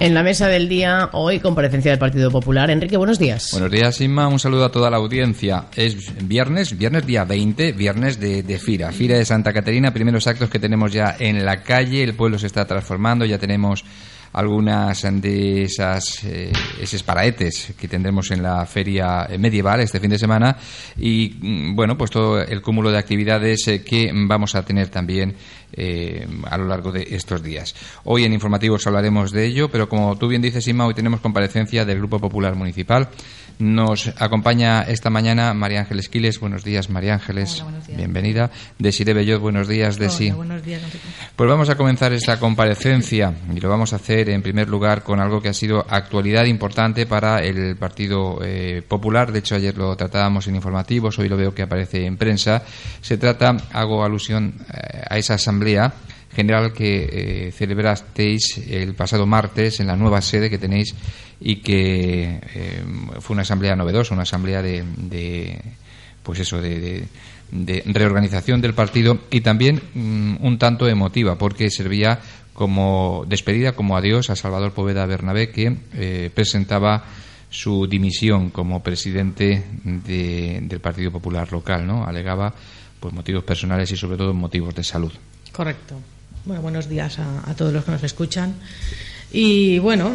En la mesa del día, hoy comparecencia del Partido Popular. Enrique, buenos días. Buenos días, Inma. Un saludo a toda la audiencia. Es viernes, viernes día 20, viernes de, de Fira. Fira de Santa Caterina, primeros actos que tenemos ya en la calle. El pueblo se está transformando, ya tenemos algunas de esas eh, esos paraetes que tendremos en la feria medieval este fin de semana y mm, bueno pues todo el cúmulo de actividades eh, que vamos a tener también eh, a lo largo de estos días. Hoy en informativos hablaremos de ello, pero como tú bien dices, Inma, hoy tenemos comparecencia del Grupo Popular Municipal. Nos acompaña esta mañana María Ángeles Quiles. Buenos días, María Ángeles. Bienvenida. Desiree Bellot, buenos días, Desi. buenos días, Pues vamos a comenzar esta comparecencia y lo vamos a hacer en primer lugar con algo que ha sido actualidad importante para el Partido eh, Popular. De hecho, ayer lo tratábamos en informativos, hoy lo veo que aparece en prensa. Se trata, hago alusión eh, a esa asamblea general que eh, celebrasteis el pasado martes en la nueva sede que tenéis y que eh, fue una asamblea novedosa, una asamblea de, pues eso, de, reorganización del partido y también mm, un tanto emotiva porque servía como despedida, como adiós a Salvador Poveda Bernabé que eh, presentaba su dimisión como presidente del Partido Popular local, ¿no? Alegaba pues motivos personales y sobre todo motivos de salud. Correcto. Bueno, buenos días a, todos los que nos escuchan. Y bueno,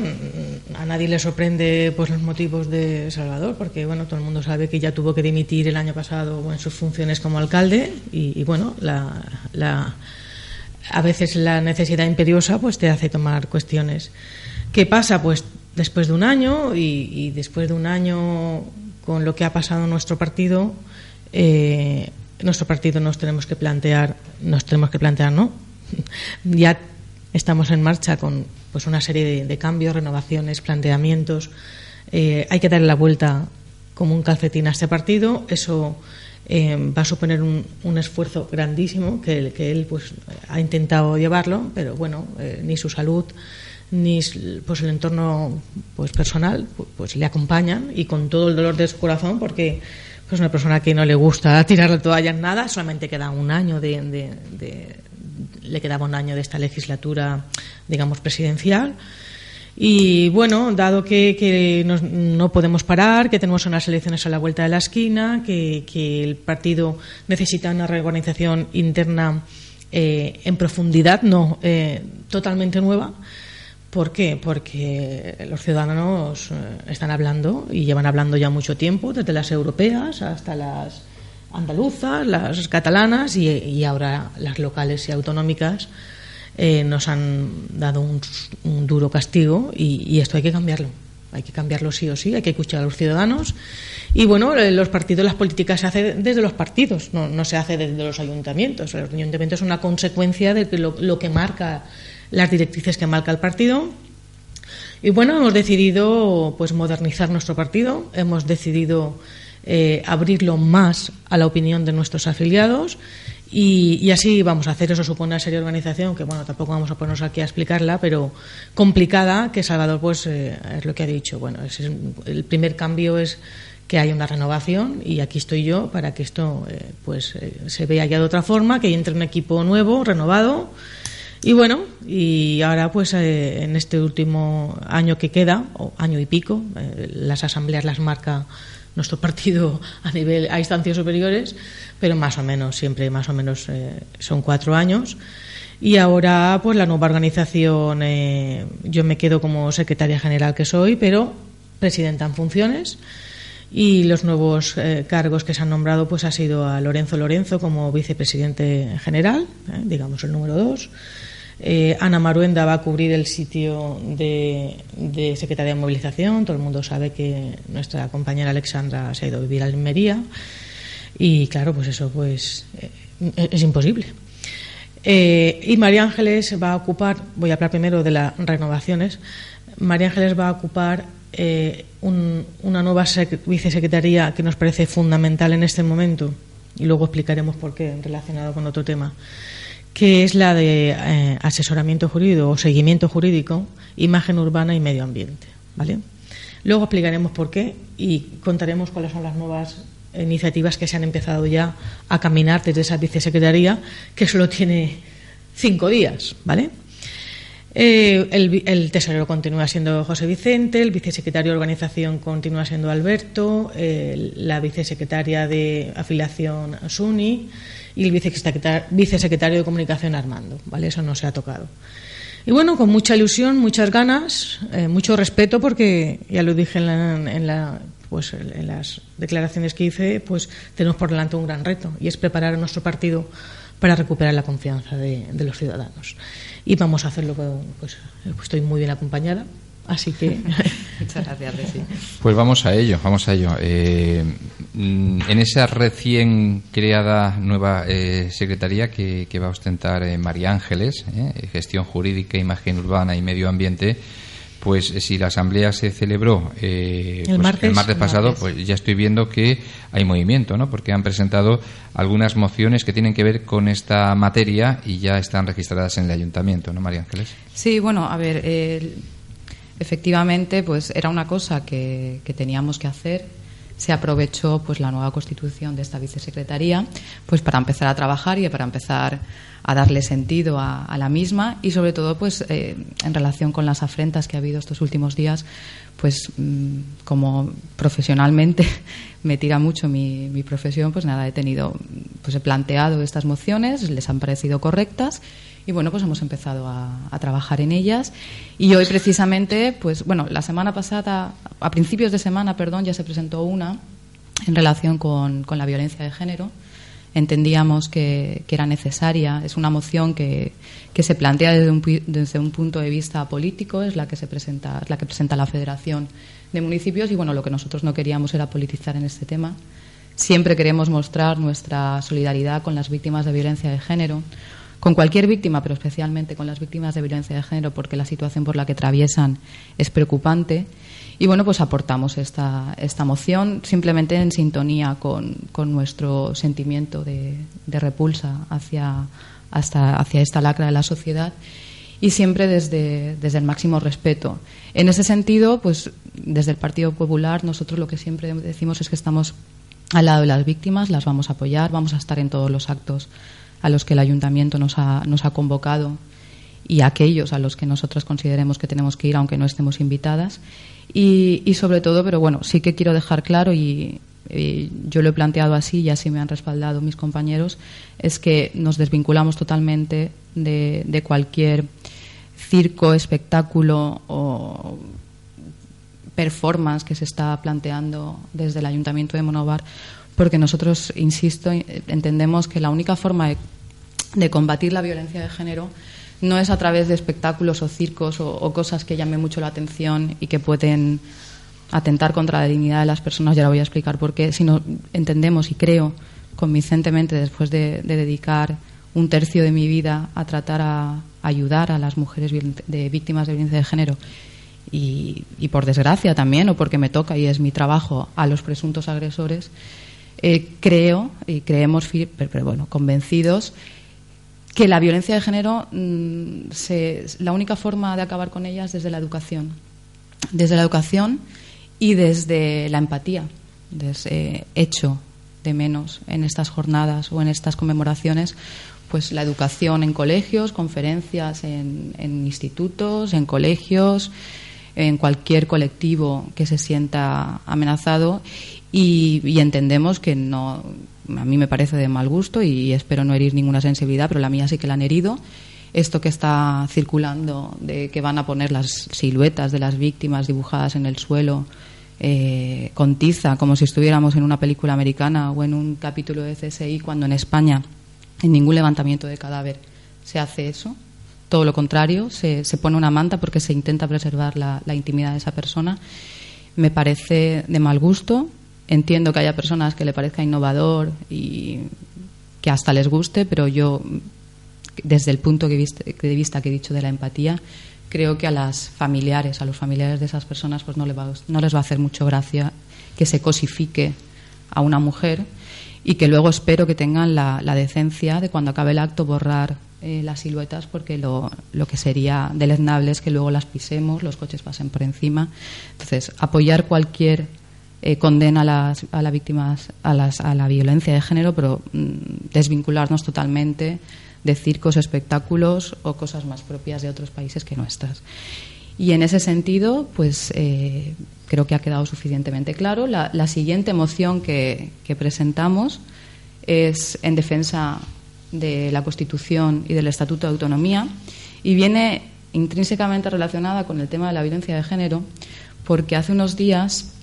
a nadie le sorprende pues los motivos de Salvador, porque bueno, todo el mundo sabe que ya tuvo que dimitir el año pasado en sus funciones como alcalde y, bueno, la, a veces la necesidad imperiosa pues te hace tomar cuestiones. ¿Qué pasa? Pues después de un año y, después de un año con lo que ha pasado en nuestro partido, eh, nuestro partido nos tenemos que plantear, nos tenemos que plantear, ¿no? ya estamos en marcha con pues una serie de, cambios, renovaciones, planteamientos. Eh, hay que darle la vuelta como un calcetín a este partido. Eso eh, va a suponer un, esfuerzo grandísimo que, él pues ha intentado llevarlo, pero bueno, eh, ni su salud ni pues el entorno pues personal pues le acompañan y con todo el dolor de su corazón porque pues una persona que no le gusta tirar la en nada solamente queda un año de, le quedaba un año de esta legislatura, digamos, presidencial. Y bueno, dado que, no podemos parar, que tenemos unas elecciones a la vuelta de la esquina, que, el partido necesita una reorganización interna eh, en profundidad, no eh, totalmente nueva. ¿Por qué? Porque los ciudadanos eh, están hablando y llevan hablando ya mucho tiempo, desde las europeas hasta las andaluzas, las catalanas y, ahora las locales y autonómicas eh, nos han dado un, duro castigo y, esto hay que cambiarlo. Hay que cambiarlo sí o sí, hay que escuchar a los ciudadanos. Y bueno, eh, los partidos, las políticas se hacen desde los partidos, no, se hace desde los ayuntamientos. Los ayuntamientos es una consecuencia de lo, lo que marca las directrices que marca el partido. Y bueno, hemos decidido pues modernizar nuestro partido, hemos decidido eh, abrirlo más a la opinión de nuestros afiliados y, así vamos a hacer. Eso supone una serie de organización que, bueno, tampoco vamos a ponernos aquí a explicarla, pero complicada, que Salvador, pues, eh, es lo que ha dicho. Bueno, el primer cambio es que haya una renovación y aquí estoy yo para que esto eh, pues se vea ya de otra forma, que entre un equipo nuevo, renovado. Y bueno, y ahora pues en este último año que queda, o año y pico, las asambleas las marca nuestro partido a nivel a instancias superiores, pero más o menos siempre más o menos eh, son cuatro años. Y ahora, pues la nueva organización, eh, yo me quedo como secretaria general que soy, pero presidenta en funciones. Y los nuevos eh, cargos que se han nombrado, pues ha sido a Lorenzo Lorenzo como vicepresidente general, digamos el número dos. Eh, Ana Maruenda va a cubrir el sitio de, Secretaría de Movilización. Todo el mundo sabe que nuestra compañera Alexandra se ha ido a vivir a Almería. Y claro, pues eso pues eh, es imposible. Eh, y María Ángeles va a ocupar, voy a hablar primero de las renovaciones, María Ángeles va a ocupar una nueva vicesecretaría que nos parece fundamental en este momento y luego explicaremos por qué relacionado con otro tema que es la de eh, asesoramiento jurídico o seguimiento jurídico, imagen urbana y medio ambiente. ¿vale? Luego explicaremos por qué y contaremos cuáles son las nuevas iniciativas que se han empezado ya a caminar desde esa vicesecretaría, que solo tiene cinco días. ¿vale? Eh, el, tesorero continúa siendo José Vicente, el vicesecretario de organización continúa siendo Alberto, la vicesecretaria de afiliación Suni y el vicesecretario, de comunicación Armando. ¿vale? Eso no se ha tocado. Y bueno, con mucha ilusión, muchas ganas, eh, mucho respeto, porque ya lo dije en, pues, las declaraciones que hice, pues tenemos por delante un gran reto y es preparar a nuestro partido para recuperar la confianza de, los ciudadanos. Y vamos a hacerlo, pues estoy muy bien acompañada, Así que muchas gracias, Pues vamos a ello, vamos a ello. Eh, mm, en esa recién creada nueva eh, secretaría que, va a ostentar eh, María Ángeles, gestión jurídica, imagen urbana y medio ambiente, pues si la asamblea se celebró el, pues, martes, el, martes, pasado, pues ya estoy viendo que hay movimiento, ¿no? Porque han presentado algunas mociones que tienen que ver con esta materia y ya están registradas en el ayuntamiento, ¿no, María Ángeles? Sí, bueno, a ver, efectivamente, pues era una cosa que, teníamos que hacer. Se aprovechó pues la nueva constitución de esta vicesecretaría pues para empezar a trabajar y para empezar a darle sentido a, la misma y sobre todo pues eh, en relación con las afrentas que ha habido estos últimos días pues mm, como profesionalmente me tira mucho mi, mi profesión pues nada he tenido pues he planteado estas mociones les han parecido correctas y bueno, pues hemos empezado a, trabajar en ellas. Y hoy precisamente, pues bueno, la semana pasada, a principios de semana, perdón, ya se presentó una en relación con, con la violencia de género. Entendíamos que, era necesaria. Es una moción que, que se plantea desde un, desde un punto de vista político, es la que se presenta, es la que presenta la Federación de Municipios y bueno, lo que nosotros no queríamos era politizar en este tema. Siempre queremos mostrar nuestra solidaridad con las víctimas de violencia de género con cualquier víctima, pero especialmente con las víctimas de violencia de género, porque la situación por la que atraviesan es preocupante. Y bueno, pues aportamos esta, esta moción simplemente en sintonía con, nuestro sentimiento de, repulsa hacia, hacia esta lacra de la sociedad y siempre desde, desde el máximo respeto. En ese sentido, pues desde el Partido Popular nosotros lo que siempre decimos es que estamos al lado de las víctimas, las vamos a apoyar, vamos a estar en todos los actos a los que el ayuntamiento nos ha, nos ha convocado y aquellos a los que nosotros consideremos que tenemos que ir, aunque no estemos invitadas. Y, sobre todo, pero bueno, sí que quiero dejar claro, y, yo lo he planteado así y así me han respaldado mis compañeros, es que nos desvinculamos totalmente de, de cualquier circo, espectáculo o performance que se está planteando desde el Ayuntamiento de Monovar, porque nosotros, insisto, entendemos que la única forma de de combatir la violencia de género no es a través de espectáculos o circos o, cosas que llamen mucho la atención y que pueden atentar contra la dignidad de las personas, ya lo voy a explicar por qué, sino entendemos y creo convincentemente después de, dedicar un tercio de mi vida a tratar a, ayudar a las mujeres de víctimas de violencia de género y, por desgracia también, o porque me toca y es mi trabajo, a los presuntos agresores, eh, creo y creemos, pero bueno, convencidos que la violencia de género, mm, la única forma de acabar con ella es desde la educación. Desde la educación y desde la empatía, desde hecho de menos en estas jornadas o en estas conmemoraciones, pues la educación en colegios, conferencias en, institutos, en colegios, en cualquier colectivo que se sienta amenazado y entendemos que no a mí me parece de mal gusto y espero no herir ninguna sensibilidad, pero la mía sí que la han herido. Esto que está circulando de que van a poner las siluetas de las víctimas dibujadas en el suelo eh, con tiza, como si estuviéramos en una película americana o en un capítulo de CSI, cuando en España en ningún levantamiento de cadáver se hace eso. Todo lo contrario, se, pone una manta porque se intenta preservar la intimidad de esa persona. Me parece de mal gusto, Entiendo que haya personas que le parezca innovador y que hasta les guste, pero yo, desde el punto de vista que he dicho de la empatía, creo que a las familiares, a los familiares de esas personas, pues no les va, a hacer mucho gracia que se cosifique a una mujer y que luego espero que tengan la, decencia de cuando acabe el acto borrar eh, las siluetas porque lo, que sería deleznable es que luego las pisemos, los coches pasen por encima. Entonces, apoyar cualquier eh, condena a las, a víctimas a, las, a la violencia de género, pero mm, desvincularnos totalmente de circos, espectáculos o cosas más propias de otros países que nuestras. Y en ese sentido, pues eh, creo que ha quedado suficientemente claro. La, siguiente moción que, presentamos es en defensa de la Constitución y del Estatuto de Autonomía y viene intrínsecamente relacionada con el tema de la violencia de género porque hace unos días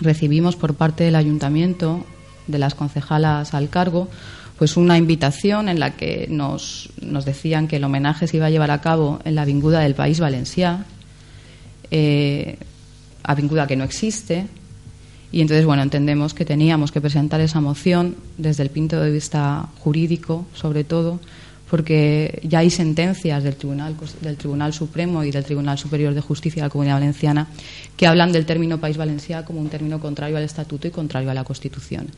recibimos por parte del ayuntamiento de las concejalas al cargo pues una invitación en la que nos, nos decían que el homenaje se iba a llevar a cabo en la Vinguda del País Valencià, eh, Vinguda que no existe, y entonces, bueno, entendemos que teníamos que presentar esa moción desde el punto de vista jurídico, sobre todo, porque ya hay sentencias del Tribunal, del Tribunal Supremo y del Tribunal Superior de Justicia de la Comunidad Valenciana que hablan del término País Valenciano como un término contrario al Estatuto y contrario a la Constitución.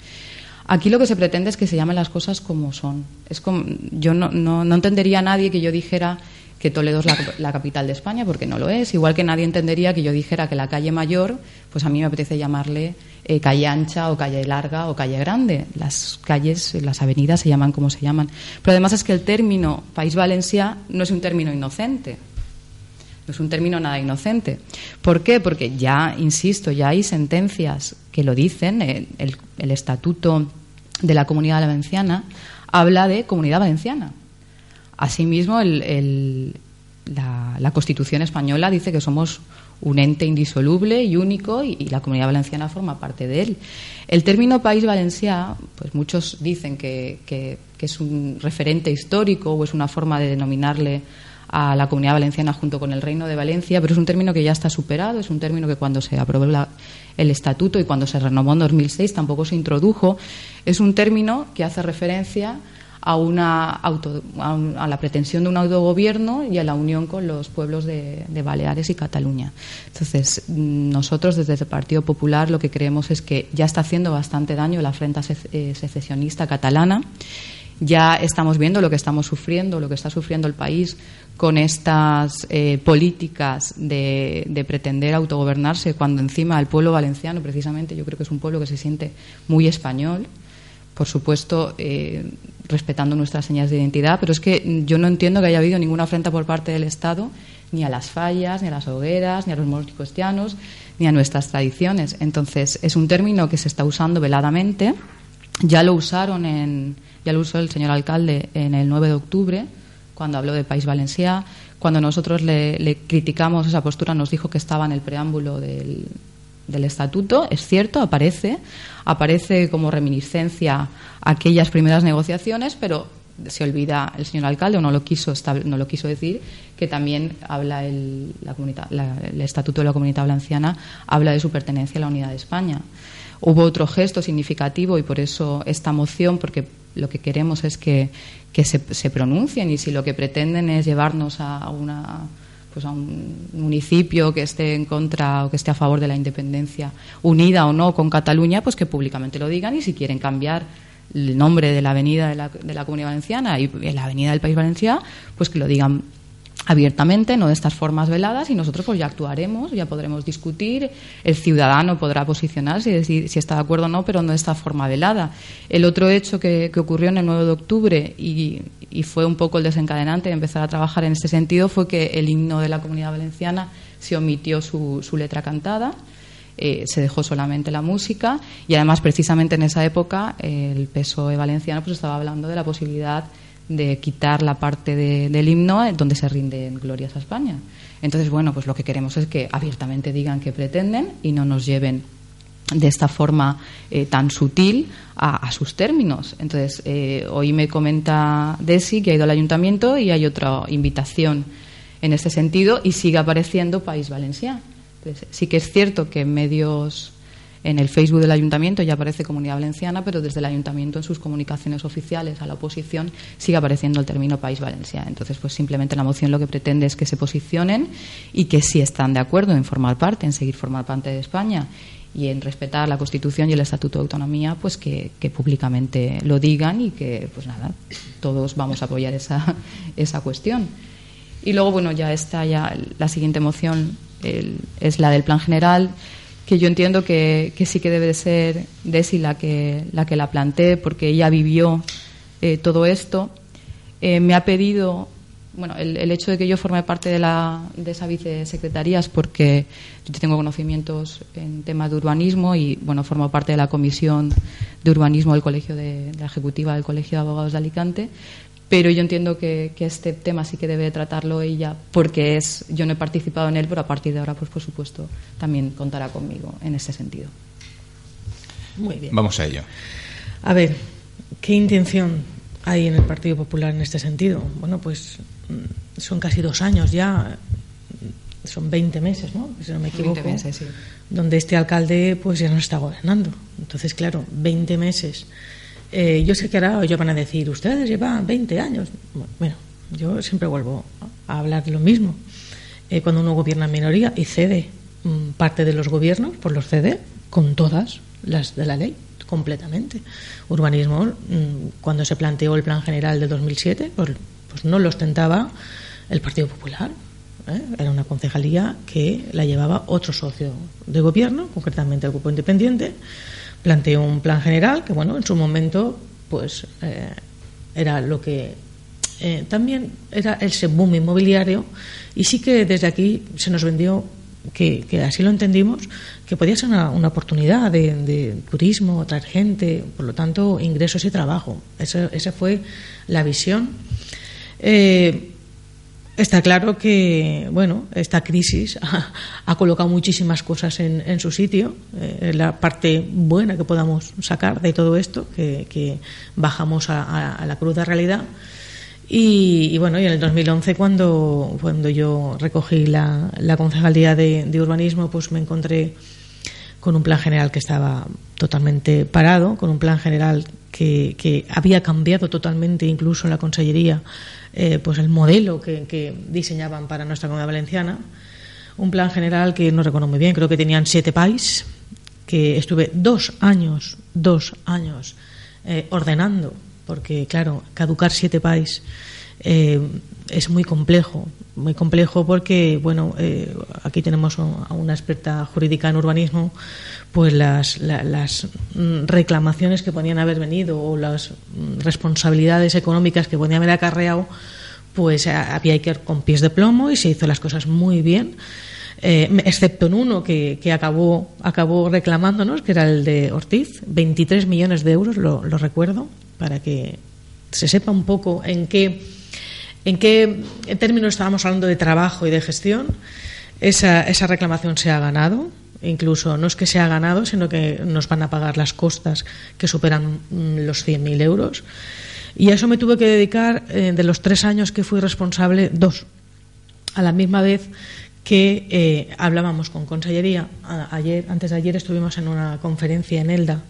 Aquí lo que se pretende es que se llamen las cosas como son. Es como, yo no, no, no entendería a nadie que yo dijera que Toledo es la, capital de España, porque no lo es. Igual que nadie entendería que yo dijera que la calle mayor, pues a mí me apetece llamarle eh, calle ancha o calle larga o calle grande. Las calles, las avenidas se llaman como se llaman. Pero además es que el término País Valencia no es un término inocente. No es un término nada inocente. ¿Por qué? Porque ya, insisto, ya hay sentencias que lo dicen. Eh, el, el estatuto de la Comunidad Valenciana habla de Comunidad Valenciana Asimismo, la, Constitución española dice que somos un ente indisoluble y único y, la Comunidad Valenciana forma parte de él. El término País Valencià, pues muchos dicen que, es un referente histórico o es una forma de denominarle a la Comunidad Valenciana junto con el Reino de Valencia, pero es un término que ya está superado, es un término que cuando se aprobó el Estatuto y cuando se renovó en 2006 tampoco se introdujo, es un término que hace referencia a, una a, la pretensión de un autogobierno y a la unión con los pueblos de, Baleares y Cataluña. Entonces, nosotros desde el Partido Popular lo que creemos es que ya está haciendo bastante daño la frente eh, secesionista catalana. Ya estamos viendo lo que estamos sufriendo, lo que está sufriendo el país con estas eh, políticas de, de, pretender autogobernarse, cuando encima el pueblo valenciano, precisamente, yo creo que es un pueblo que se siente muy español, por supuesto, eh, respetando nuestras señas de identidad, pero es que yo no entiendo que haya habido ninguna afrenta por parte del Estado ni a las fallas, ni a las hogueras, ni a los moros cristianos, ni a nuestras tradiciones. Entonces, es un término que se está usando veladamente. Ya lo usaron en, ya lo usó el señor alcalde en el 9 de octubre, cuando habló de País Valencià. Cuando nosotros le criticamos esa postura, nos dijo que estaba en el preámbulo del, del estatuto, es cierto, aparece, aparece como reminiscencia aquellas primeras negociaciones, pero se olvida el señor alcalde o no lo quiso no lo quiso decir que también habla el, el estatuto de la comunidad valenciana habla de su pertenencia a la unidad de España. Hubo otro gesto significativo y por eso esta moción porque lo que queremos es que, que se, se pronuncien y si lo que pretenden es llevarnos a una pues a un municipio que esté en contra o que esté a favor de la independencia, unida o no con Cataluña, pues que públicamente lo digan y si quieren cambiar el nombre de la avenida de la, de la Comunidad Valenciana y la avenida del País Valenciano, pues que lo digan abiertamente, no de estas formas veladas, y nosotros pues ya actuaremos, ya podremos discutir, el ciudadano podrá posicionarse y si está de acuerdo o no, pero no de esta forma velada. El otro hecho que, ocurrió en el 9 de octubre y, fue un poco el desencadenante de empezar a trabajar en este sentido fue que el himno de la comunidad valenciana se omitió su, letra cantada. Eh, se dejó solamente la música y además precisamente en esa época el PSOE valenciano pues estaba hablando de la posibilidad de quitar la parte del himno donde se rinden glorias a España. Entonces, bueno, pues lo que queremos es que abiertamente digan que pretenden y no nos lleven de esta forma eh, tan sutil a, sus términos. Entonces, eh, hoy me comenta Desi que ha ido al ayuntamiento y hay otra invitación en este sentido y sigue apareciendo País Valenciano. sí que es cierto que medios en el Facebook del ayuntamiento ya aparece Comunidad Valenciana, pero desde el ayuntamiento en sus comunicaciones oficiales a la oposición sigue apareciendo el término País Valenciano. Entonces, pues simplemente la moción lo que pretende es que se posicionen y que si están de acuerdo en formar parte, en seguir formar parte de España y en respetar la Constitución y el Estatuto de Autonomía, pues que, públicamente lo digan y que, pues nada, todos vamos a apoyar esa, esa cuestión. Y luego, bueno, ya está ya la siguiente moción, es la del Plan General que yo entiendo que, sí que debe ser Desi la que la, que la plantee, porque ella vivió eh, todo esto. eh, me ha pedido bueno, el, el, hecho de que yo forme parte de, la, de esa vicesecretaría es porque yo tengo conocimientos en temas de urbanismo y, bueno, formo parte de la comisión de urbanismo del Colegio de, de la Ejecutiva del Colegio de Abogados de Alicante, pero yo entiendo que, que, este tema sí que debe tratarlo ella porque es yo no he participado en él pero a partir de ahora pues por supuesto también contará conmigo en ese sentido muy bien vamos a ello a ver qué intención hay en el Partido Popular en este sentido bueno pues mm, son casi dos años ya son 20 meses, ¿no? Si no me equivoco. 20 meses, sí. Donde este alcalde pues ya no está gobernando. Entonces, claro, 20 meses eh, yo sé que ahora ellos van a decir, ustedes llevan 20 años. Bueno, yo siempre vuelvo a hablar de lo mismo. Eh, cuando uno gobierna en minoría y cede mm, parte de los gobiernos, pues los cede con todas las de la ley, completamente. Urbanismo, mm, cuando se planteó el plan general de 2007, pues, pues no lo ostentaba el Partido Popular. ¿eh? Era una concejalía que la llevaba otro socio de gobierno, concretamente el Grupo Independiente planteó un plan general que, bueno, en su momento, pues eh, era lo que eh, también era ese boom inmobiliario y sí que desde aquí se nos vendió que, así lo entendimos que podía ser una, una oportunidad de, de, turismo, traer gente, por lo tanto ingresos y trabajo. Esa, esa fue la visión. Eh, Está claro que, bueno, esta crisis ha, colocado muchísimas cosas en, en su sitio. Eh, la parte buena que podamos sacar de todo esto, que, que bajamos a, a, a, la cruda realidad. Y, y, bueno, y en el 2011, cuando, cuando yo recogí la, la concejalía de, de urbanismo, pues me encontré con un plan general que estaba totalmente parado, con un plan general que, había cambiado totalmente, incluso la Consellería, eh, pues el modelo que, que, diseñaban para nuestra comunidad valenciana. Un plan general que no recuerdo muy bien, creo que tenían siete países, que estuve dos años, dos años eh, ordenando, porque claro, caducar siete países eh, es muy complejo, muy complejo porque, bueno, eh, aquí tenemos a una experta jurídica en urbanismo, pues las, la, las reclamaciones que podían haber venido o las responsabilidades económicas que podían haber acarreado, pues había que ir con pies de plomo y se hizo las cosas muy bien. Eh, excepto en uno que, que, acabó, acabó reclamándonos, que era el de Ortiz, 23 millones de euros, lo, lo recuerdo, para que se sepa un poco en qué en qué en términos estábamos hablando de trabajo y de gestión. Esa, esa reclamación se ha ganado, incluso no es que se ha ganado, sino que nos van a pagar las costas que superan mm, los 100.000 euros. Y a eso me tuve que dedicar, eh, de los tres años que fui responsable, dos. A la misma vez que eh, hablábamos con Consellería. ayer, antes de ayer estuvimos en una conferencia en Elda.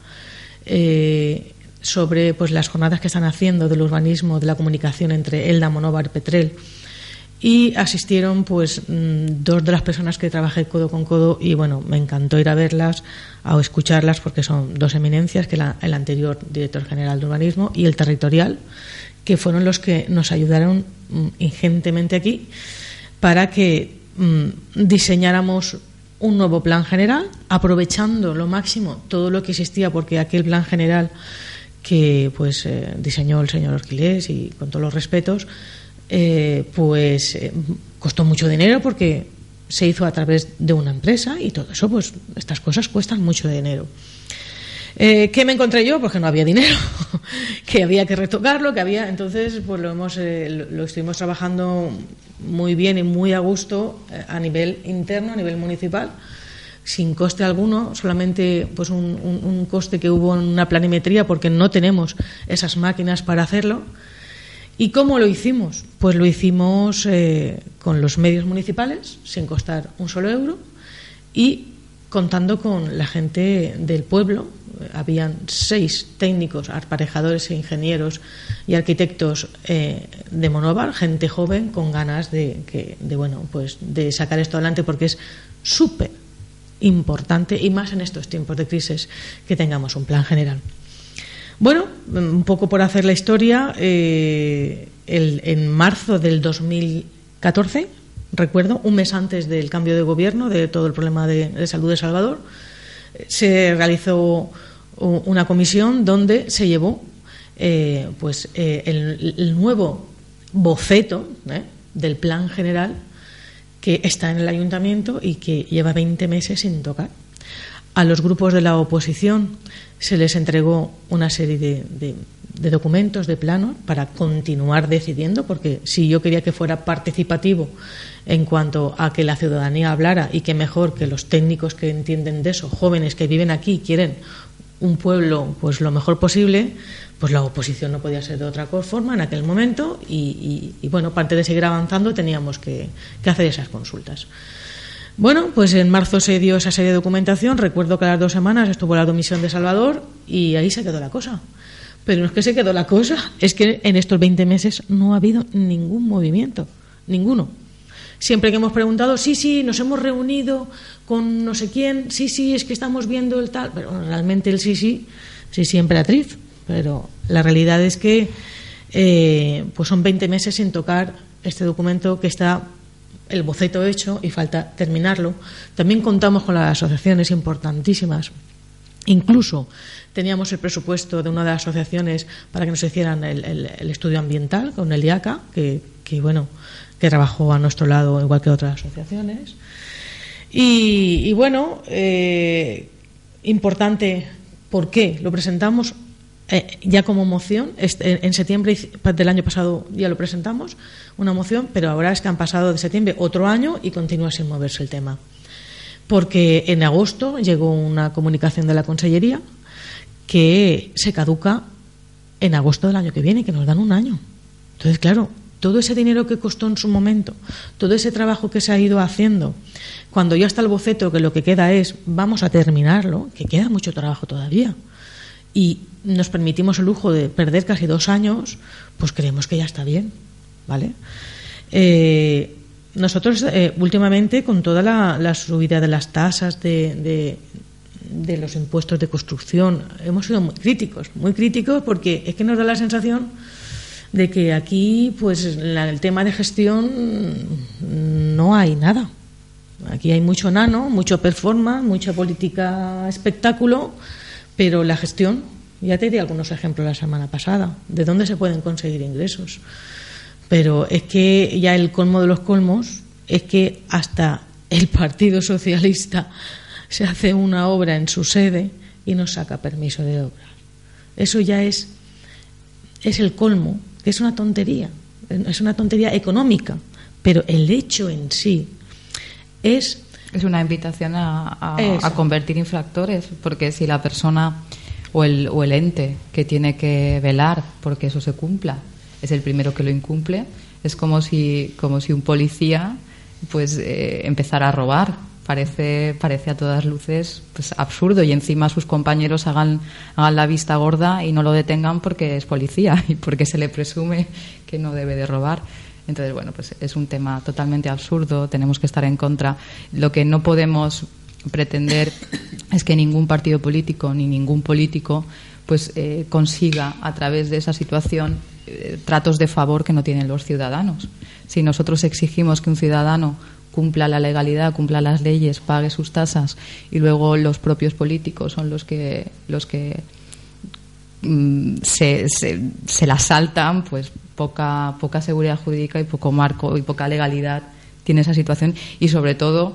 Eh, sobre pues las jornadas que están haciendo del urbanismo, de la comunicación entre Elda, Monóvar Petrel. Y asistieron pues mm, dos de las personas que trabajé codo con codo y bueno, me encantó ir a verlas o escucharlas porque son dos eminencias, que el anterior director general de urbanismo y el territorial, que fueron los que nos ayudaron mm, ingentemente aquí para que mm, diseñáramos un nuevo plan general, aprovechando lo máximo todo lo que existía, porque aquel plan general que pues eh, diseñó el señor Orquilés y con todos los respetos, eh, pues eh, costó mucho dinero porque se hizo a través de una empresa y todo eso, pues estas cosas cuestan mucho dinero. Eh, ¿Qué me encontré yo? Pues que no había dinero, que había que retocarlo, que había. Entonces, pues lo, hemos, eh, lo, estuvimos trabajando muy bien y muy a gusto a nivel interno, a nivel municipal sin coste alguno, solamente pues un, un, coste que hubo en una planimetría porque no tenemos esas máquinas para hacerlo. ¿Y cómo lo hicimos? Pues lo hicimos eh, con los medios municipales, sin costar un solo euro, y contando con la gente del pueblo. Habían seis técnicos, aparejadores, e ingenieros y arquitectos eh, de Monóvar, gente joven con ganas de, que, de, bueno, pues de sacar esto adelante porque es súper importante y más en estos tiempos de crisis que tengamos un plan general. Bueno, un poco por hacer la historia, eh, en marzo del 2014, recuerdo, un mes antes del cambio de gobierno, de todo el problema de, salud de Salvador, se realizó una comisión donde se llevó eh, pues, eh, el, nuevo boceto del plan general que está en el ayuntamiento y que lleva 20 meses sin tocar. A los grupos de la oposición se les entregó una serie de, documentos, de planos, para continuar decidiendo, porque si yo quería que fuera participativo en cuanto a que la ciudadanía hablara y que mejor que los técnicos que entienden de eso, jóvenes que viven aquí, quieren un pueblo pues lo mejor posible, pues la oposición no podía ser de otra forma en aquel momento y, bueno, parte de seguir avanzando teníamos que, hacer esas consultas. Bueno, pues en marzo se dio esa serie de documentación. Recuerdo que a las dos semanas estuvo la comisión de Salvador y ahí se quedó la cosa. Pero no es que se quedó la cosa, es que en estos 20 meses no ha habido ningún movimiento, ninguno. Siempre que hemos preguntado, sí, sí, nos hemos reunido con no sé quién, sí, sí, es que estamos viendo el tal, pero realmente el sí, sí, sí, sí, emperatriz. Pero la realidad es que eh, pues son 20 meses sin tocar este documento que está el boceto hecho y falta terminarlo. También contamos con las asociaciones importantísimas. Incluso teníamos el presupuesto de una de las asociaciones para que nos hicieran el, estudio ambiental con el IACA, que, bueno, que trabajó a nuestro lado igual que otras asociaciones. Y, bueno, eh, importante, ¿por qué? Lo presentamos eh, ya como moción. en septiembre del año pasado ya lo presentamos, una moción, pero ahora es que han pasado de septiembre otro año y continúa sin moverse el tema. Porque en agosto llegó una comunicación de la Consellería que se caduca en agosto del año que viene, que nos dan un año. Entonces, claro, todo ese dinero que costó en su momento, todo ese trabajo que se ha ido haciendo, cuando ya está el boceto, que lo que queda es vamos a terminarlo, que queda mucho trabajo todavía, y nos permitimos el lujo de perder casi dos años, pues creemos que ya está bien, ¿vale? Eh, nosotros eh, últimamente con toda la, subida de las tasas de, de, los impuestos de construcción hemos sido muy críticos, muy críticos porque es que nos da la sensación de que aquí, pues, el tema de gestión no hay nada. Aquí hay mucho nano, mucho performance, mucha política espectáculo, pero la gestión, ya te di algunos ejemplos la semana pasada, de dónde se pueden conseguir ingresos. Pero es que ya el colmo de los colmos es que hasta el Partido Socialista se hace una obra en su sede y no saca permiso de obra. Eso ya es, es el colmo es una tontería, es una tontería económica, pero el hecho en sí es... Es una invitación a, convertir infractores, porque si la persona o el, o el ente que tiene que velar porque eso se cumpla es el primero que lo incumple, es como si, como si un policía pues eh, empezara a robar parece, parece a todas luces pues, absurdo y encima sus compañeros hagan, hagan la vista gorda y no lo detengan porque es policía y porque se le presume que no debe de robar. Entonces, bueno, pues es un tema totalmente absurdo, tenemos que estar en contra. Lo que no podemos pretender es que ningún partido político ni ningún político pues eh, consiga a través de esa situación eh, tratos de favor que no tienen los ciudadanos. Si nosotros exigimos que un ciudadano cumpla la legalidad, cumpla las leyes, pague sus tasas y luego los propios políticos son los que los que mm, se, se, la saltan, pues poca poca seguridad jurídica y poco marco y poca legalidad tiene esa situación y sobre todo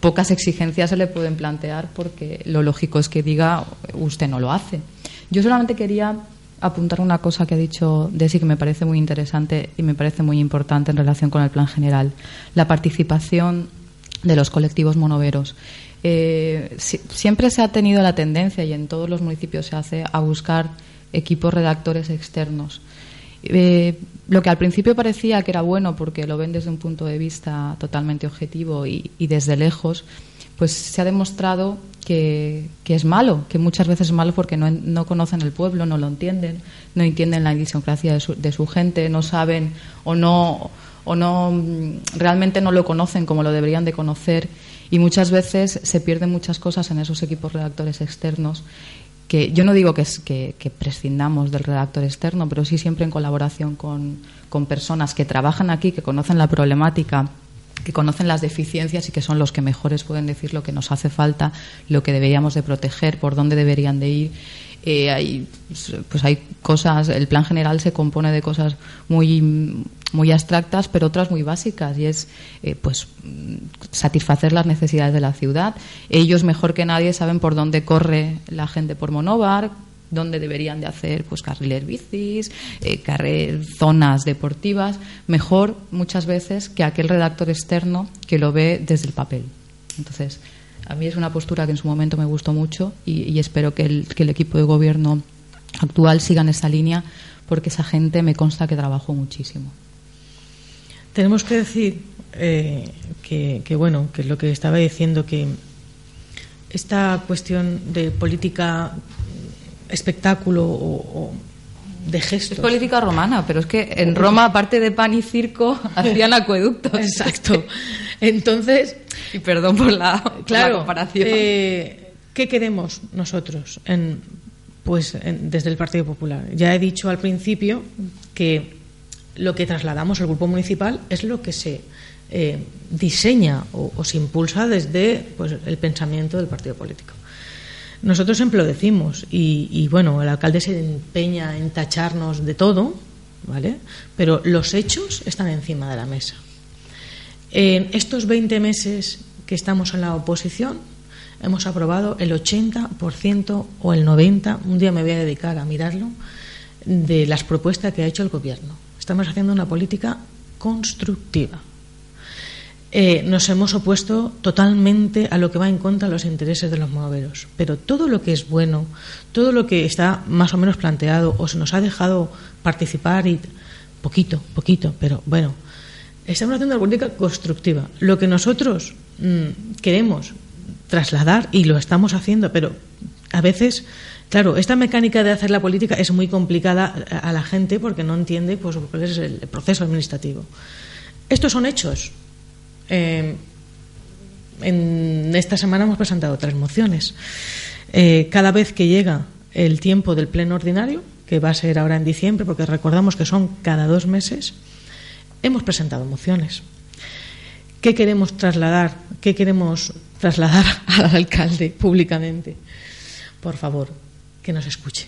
pocas exigencias se le pueden plantear porque lo lógico es que diga usted no lo hace. Yo solamente quería apuntar una cosa que ha dicho Desi que me parece muy interesante y me parece muy importante en relación con el plan general, la participación de los colectivos monoveros. Eh, siempre se ha tenido la tendencia, y en todos los municipios se hace, a buscar equipos redactores externos. Eh, lo que al principio parecía que era bueno porque lo ven desde un punto de vista totalmente objetivo y desde lejos, pues se ha demostrado que, es malo, que muchas veces es malo porque no, no, conocen el pueblo, no lo entienden, no entienden la idiosincrasia de su, de su gente, no saben o no, o no mm, realmente no lo conocen como lo deberían de conocer. Y muchas veces se pierden muchas cosas en esos equipos redactores externos que yo no digo que, que, que prescindamos del redactor externo, pero sí siempre en colaboración con, con personas que trabajan aquí, que conocen la problemática que conocen las deficiencias y que son los que mejores pueden decir lo que nos hace falta, lo que deberíamos de proteger, por dónde deberían de ir. eh, hay, pues hay cosas, el plan general se compone de cosas muy muy abstractas, pero otras muy básicas, y es eh, pues satisfacer las necesidades de la ciudad. Ellos mejor que nadie saben por dónde corre la gente por Monóvar, dónde deberían de hacer pues carriles bicis, eh, zonas deportivas, mejor muchas veces que aquel redactor externo que lo ve desde el papel. Entonces, a mí es una postura que en su momento me gustó mucho y, espero que el, que el equipo de gobierno actual siga en esa línea porque esa gente me consta que trabajó muchísimo. Tenemos que decir eh, que, que, bueno, que lo que estaba diciendo, que esta cuestión de política espectáculo o, de gestos. Es política romana, pero es que en Roma, aparte de pan y circo, hacían acueductos. Exacto. Entonces. Y perdón por la, comparación. Eh, ¿Qué queremos nosotros en, pues, desde el Partido Popular? Ya he dicho al principio que lo que trasladamos al grupo municipal es lo que se eh, diseña o, se impulsa desde pues, el pensamiento del partido político. Nosotros siempre lo decimos y, bueno, el alcalde se empeña en tacharnos de todo, ¿vale? Pero los hechos están encima de la mesa. En estos 20 meses que estamos en la oposición, hemos aprobado el 80% o el 90%, un día me voy a dedicar a mirarlo, de las propuestas que ha hecho el Gobierno. Estamos haciendo una política constructiva. Eh, nos hemos opuesto totalmente a lo que va en contra de los intereses de los moveros. Pero todo lo que es bueno, todo lo que está más o menos planteado o se nos ha dejado participar y poquito, poquito, pero bueno, estamos haciendo una política constructiva. Lo que nosotros mm, queremos trasladar y lo estamos haciendo, pero a veces Claro, esta mecánica de hacer la política es muy complicada a la gente porque no entiende pues, cuál es el proceso administrativo. Estos son hechos. Eh, en esta semana hemos presentado tres mociones. Eh, cada vez que llega el tiempo del pleno ordinario, que va a ser ahora en diciembre, porque recordamos que son cada dos meses, hemos presentado mociones. ¿Qué queremos trasladar? ¿Qué queremos trasladar al alcalde públicamente? Por favor, que nos escuche.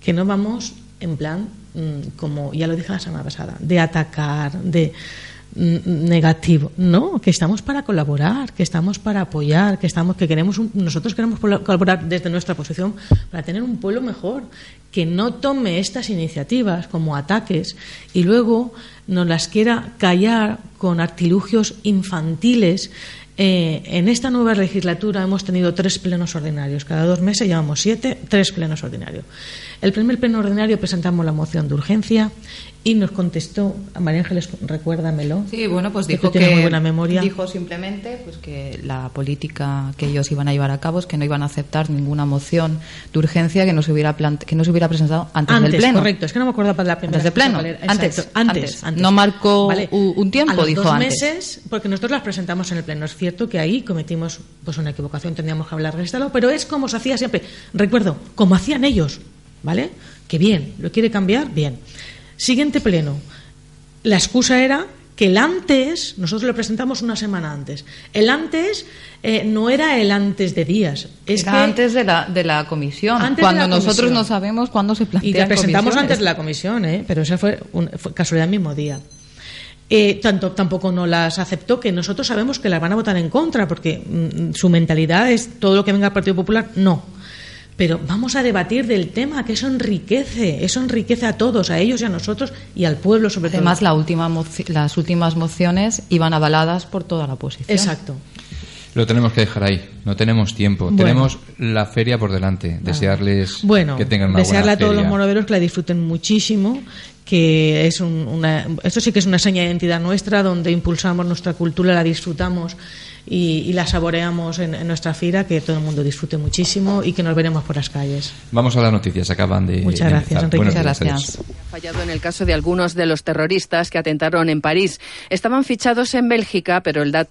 Que no vamos en plan, mm, como ya lo dije la semana pasada, de atacar, de negativo. No, que estamos para colaborar, que estamos para apoyar, que estamos, que queremos, nosotros queremos colaborar desde nuestra posición para tener un pueblo mejor, que no tome estas iniciativas como ataques y luego nos las quiera callar con artilugios infantiles eh, en esta nueva legislatura hemos tenido tres plenos ordinarios. Cada dos meses llevamos siete, tres plenos ordinarios. El primer pleno ordinario presentamos la moción de urgencia y nos contestó, a María Ángeles, recuérdamelo. Sí, bueno, pues dijo que, buena memoria. dijo simplemente pues que la política que ellos iban a llevar a cabo es que no iban a aceptar ninguna moción de urgencia que no se hubiera que no se hubiera presentado antes, del pleno. correcto, es que no me acuerdo para la primera. Antes del pleno, antes, antes, antes, No marcó un tiempo, a dijo dos antes. meses, porque nosotros las presentamos en el pleno. Es cierto que ahí cometimos pues una equivocación, tendríamos que hablar de pero es como se hacía siempre. Recuerdo, como hacían ellos, ¿vale? Que bien, lo quiere cambiar, bien. Siguiente pleno. La excusa era que el antes, nosotros lo presentamos una semana antes, el antes eh, no era el antes de días. Es era antes de la, de la comisión, cuando nosotros no sabemos cuándo se plantea. Y la presentamos antes de la comisión, ¿eh? pero esa fue, fue casualidad el mismo día. Eh, tanto, tampoco no las aceptó, que nosotros sabemos que las van a votar en contra, porque mm, su mentalidad es todo lo que venga al Partido Popular, no pero vamos a debatir del tema, que eso enriquece, eso enriquece a todos, a ellos y a nosotros y al pueblo sobre todo. Además, la última las últimas mociones iban avaladas por toda la oposición. Exacto. Lo tenemos que dejar ahí, no tenemos tiempo. Tenemos la feria por delante. Desearles que tengan una desearle a todos los moroveros que la disfruten muchísimo, que es una, esto sí que es una seña de identidad nuestra, donde impulsamos nuestra cultura, la disfrutamos y, la saboreamos en, nuestra fira, que todo el mundo disfrute muchísimo y que nos veremos por las calles. Vamos a las noticias, acaban de. Muchas gracias, Enrique. Muchas gracias. Ha fallado en el caso de algunos de los terroristas que atentaron en París. Estaban fichados en Bélgica, pero el dato